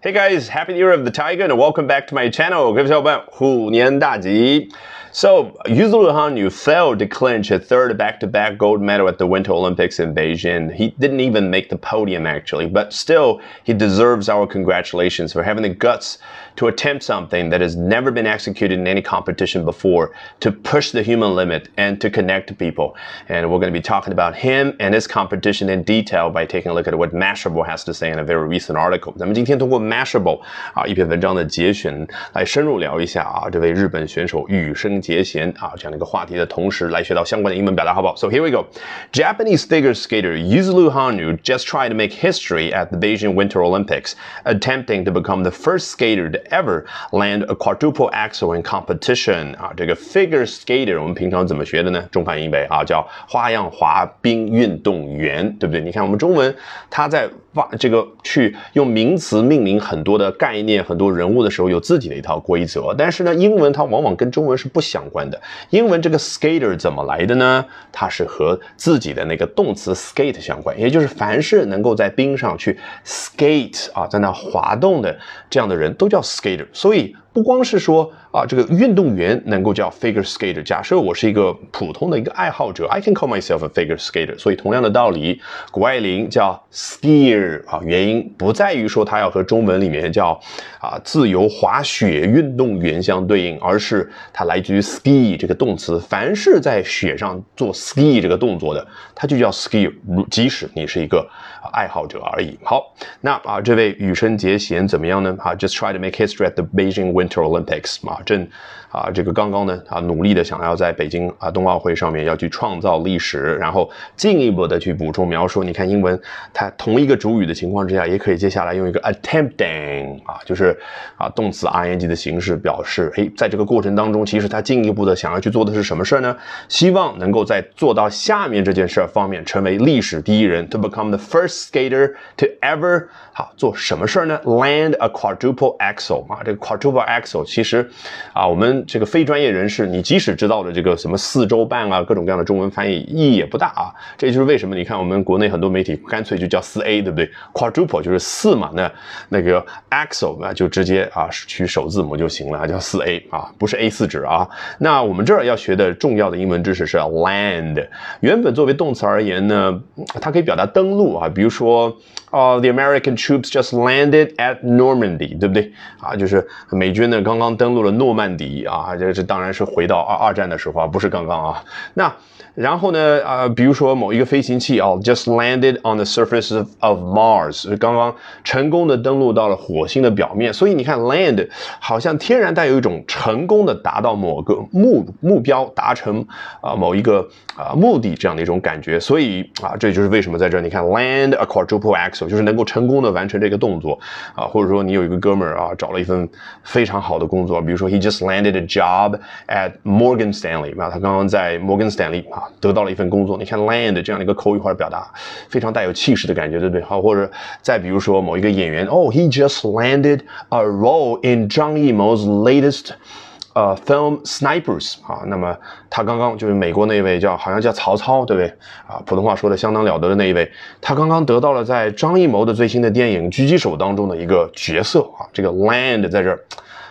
Hey guys, happy year of the tiger and welcome back to my channel. 各位小伙伴，虎年大吉。 So, Yuzuru Hanyu failed to clinch a third back-to-back gold medal at the Winter Olympics in Beijing. He didn't even make the podium actually, but still, he deserves our congratulations for having the guts to attempt something that has never been executed in any competition before, to push the human limit and to connect to people. And we're going to be talking about him and his competition in detail by taking a look at what Mashable has to say in a very recent article. 咱们今天通过 Mashable 啊一篇文章的节选来深入聊一下啊这位日本选手羽生 结弦啊这样的一个话题的同时，来学到相关的英文表达，好不好？So here we go. Japanese figure skater Yuzuru Hanyu just tried to make history at the Beijing Winter Olympics, attempting to become the first skater to ever land a quadruple axel in competition 啊，这个 figure skater 我们平常怎么学的呢？中翻英为啊，叫花样滑冰运动员，对不对？你看我们中文，它在把这个去用名词命名很多的概念、很多人物的时候，有自己的一套规则。但是呢，英文它往往跟中文是不 相关的。英文这个 skater 怎么来的呢？它是和自己的那个动词 skate 相关，也就是凡是能够在冰上去 skate 啊，在那滑动的这样的人都叫 skater。所以。不光是说啊，这个运动员能够叫 figure skater。假设我是一个普通的一个爱好者，I can call myself a figure skater。所以同样的道理，谷爱凌叫 skier 啊，原因不在于说它要和中文里面叫啊自由滑雪运动员相对应，而是它来自于 ski 这个动词。凡是在雪上做 ski 这个动作的，它就叫 skier，即使你是一个爱好者而已。好，那啊，这位羽生结弦怎么样呢？啊，just try to make history at the Beijing Winter Olympics margin. 啊这个刚刚呢啊努力的想要在北京啊冬奥会上面要去创造历史，然后进一步的去补充描述。你看英文，它同一个主语的情况之下，也可以接下来用一个 attempting 啊，就是啊动词 ing 的形式表示。哎，在这个过程当中，其实他进一步的想要去做的是什么事儿呢？希望能够在做到下面这件事儿方面成为历史第一人，to become the first skater to ever 好做什么事儿呢？Land a quadruple axel 啊，这个 quadruple axel。axel 其实啊，我们这个非专业人士，你即使知道了这个什么四周半啊，各种各样的中文翻译意义也不大啊。这就是为什么你看我们国内很多媒体干脆就叫四 A，对不对？Quadruple 就是四嘛，那那个 axel 就直接啊取首字母就行了，叫四 A 啊，不是 A 四纸啊。那我们这儿要学的重要的英文知识是 land。原本作为动词而言呢，它可以表达登陆啊，比如说啊，the American troops just landed at Normandy，对不对？啊，就是美军。呢，刚刚登陆了诺曼底啊，这这当然是回到二二战的时候啊，不是刚刚啊。那然后呢，啊，比如说某一个飞行器啊，just landed on the surface of Mars，刚刚成功的登陆到了火星的表面。所以你看，land 好像天然带有一种成功的达到某个目目标，达成啊某一个啊目的这样的一种感觉。所以啊，这就是为什么在这你看 land a quadruple axel，就是能够成功的完成这个动作啊，或者说你有一个哥们儿啊，找了一份非常好的工作，比如说 he just landed a job at Morgan Stanley，啊，他刚刚在摩根斯坦利啊得到了一份工作。你看 land 这样的一个口语化的表达，非常带有气势的感觉，对不对？好，或者再比如说某一个演员，哦，he just landed a role in 张艺谋 's latest 呃 film Snipers，啊，那么他刚刚就是美国那位叫好像叫曹操，对不对？啊，普通话说的相当了得的那一位，他刚刚得到了在张艺谋的最新的电影《狙击手》当中的一个角色啊，这个 land 在这儿。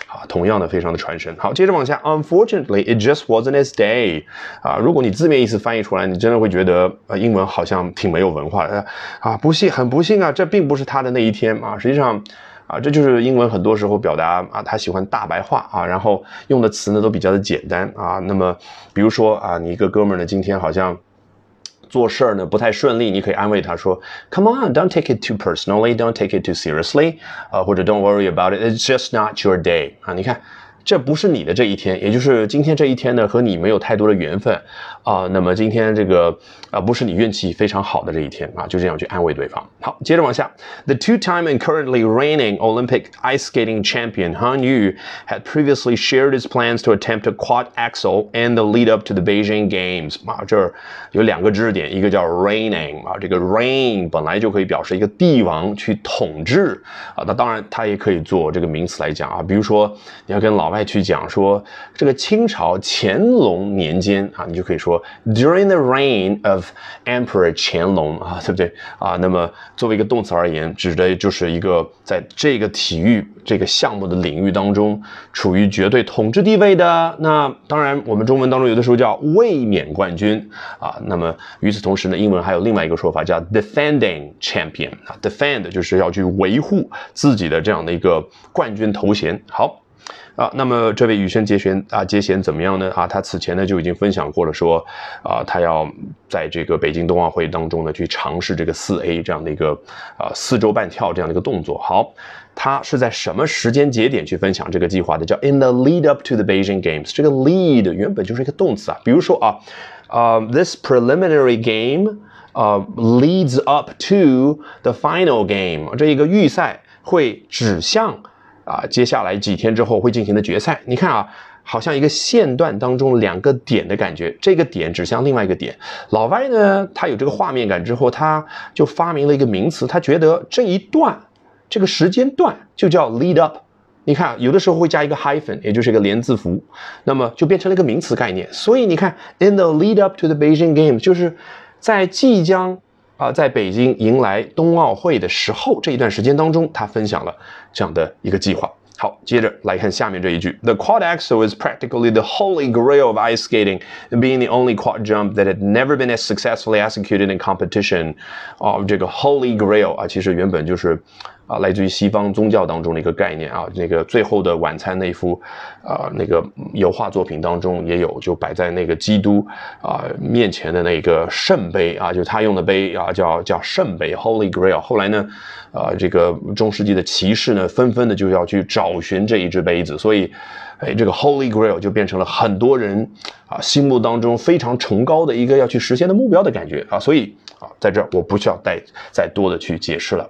啊，同样的非常的传神。好，接着往下，Unfortunately, it just wasn't his day。啊，如果你字面意思翻译出来，你真的会觉得，呃，英文好像挺没有文化的。啊，不幸，很不幸啊，这并不是他的那一天啊。实际上，啊，这就是英文很多时候表达啊，他喜欢大白话啊，然后用的词呢都比较的简单啊。那么，比如说啊，你一个哥们儿呢，今天好像。做事儿呢不太顺利，你可以安慰他说：“Come on, don't take it too personally, don't take it too seriously，啊，或者 Don't worry about it, it's just not your day。”啊，你看。 这不是你的这一天，也就是今天这一天呢，和你没有太多的缘分啊。那么今天这个啊，不是你运气非常好的这一天啊，就这样去安慰对方。好，接着往下，The two-time and currently reigning Olympic ice skating champion Han Yu had previously shared his plans to attempt a quad axel in the lead up to the Beijing Games。啊，这儿有两个知识点，一个叫 reigning 啊，这个 reign 本来就可以表示一个帝王去统治啊，那当然它也可以做这个名词来讲啊，比如说你要跟老外。外去讲说这个清朝乾隆年间啊，你就可以说 during the reign of Emperor 乾隆啊，对不对啊？那么作为一个动词而言，指的就是一个在这个体育这个项目的领域当中处于绝对统治地位的。那当然，我们中文当中有的时候叫卫冕冠军啊。那么与此同时呢，英文还有另外一个说法叫 defending champion 啊，defend 就是要去维护自己的这样的一个冠军头衔。好。啊，那么这位羽生结弦啊，结弦怎么样呢？啊，他此前呢就已经分享过了，说啊，他要在这个北京冬奥会当中呢去尝试这个四 A 这样的一个啊四周半跳这样的一个动作。好，他是在什么时间节点去分享这个计划的？叫 In the lead up to the Beijing Games。这个 lead 原本就是一个动词啊，比如说啊，啊，this preliminary game 啊 leads up to the final game。这一个预赛会指向。啊，接下来几天之后会进行的决赛，你看啊，好像一个线段当中两个点的感觉，这个点指向另外一个点。老外呢，他有这个画面感之后，他就发明了一个名词，他觉得这一段这个时间段就叫 lead up。你看，有的时候会加一个 hyphen，也就是一个连字符，那么就变成了一个名词概念。所以你看，in the lead up to the Beijing Games，就是在即将。啊，在北京迎来冬奥会的时候，这一段时间当中，他分享了这样的一个计划。好，接着来看下面这一句：The quad axel is practically the holy grail of ice skating, being the only quad jump that had never been as successfully executed in competition. 啊，这个 holy grail 啊，其实原本就是。 啊，来自于西方宗教当中的一个概念啊，那个《最后的晚餐》那幅，啊，那个油画作品当中也有，就摆在那个基督啊面前的那个圣杯啊，就他用的杯啊，叫叫圣杯 （Holy Grail）。后来呢，啊，这个中世纪的骑士呢，纷纷的就要去找寻这一只杯子，所以，哎，这个 Holy Grail 就变成了很多人啊心目当中非常崇高的一个要去实现的目标的感觉啊，所以啊，在这儿我不需要再再多的去解释了。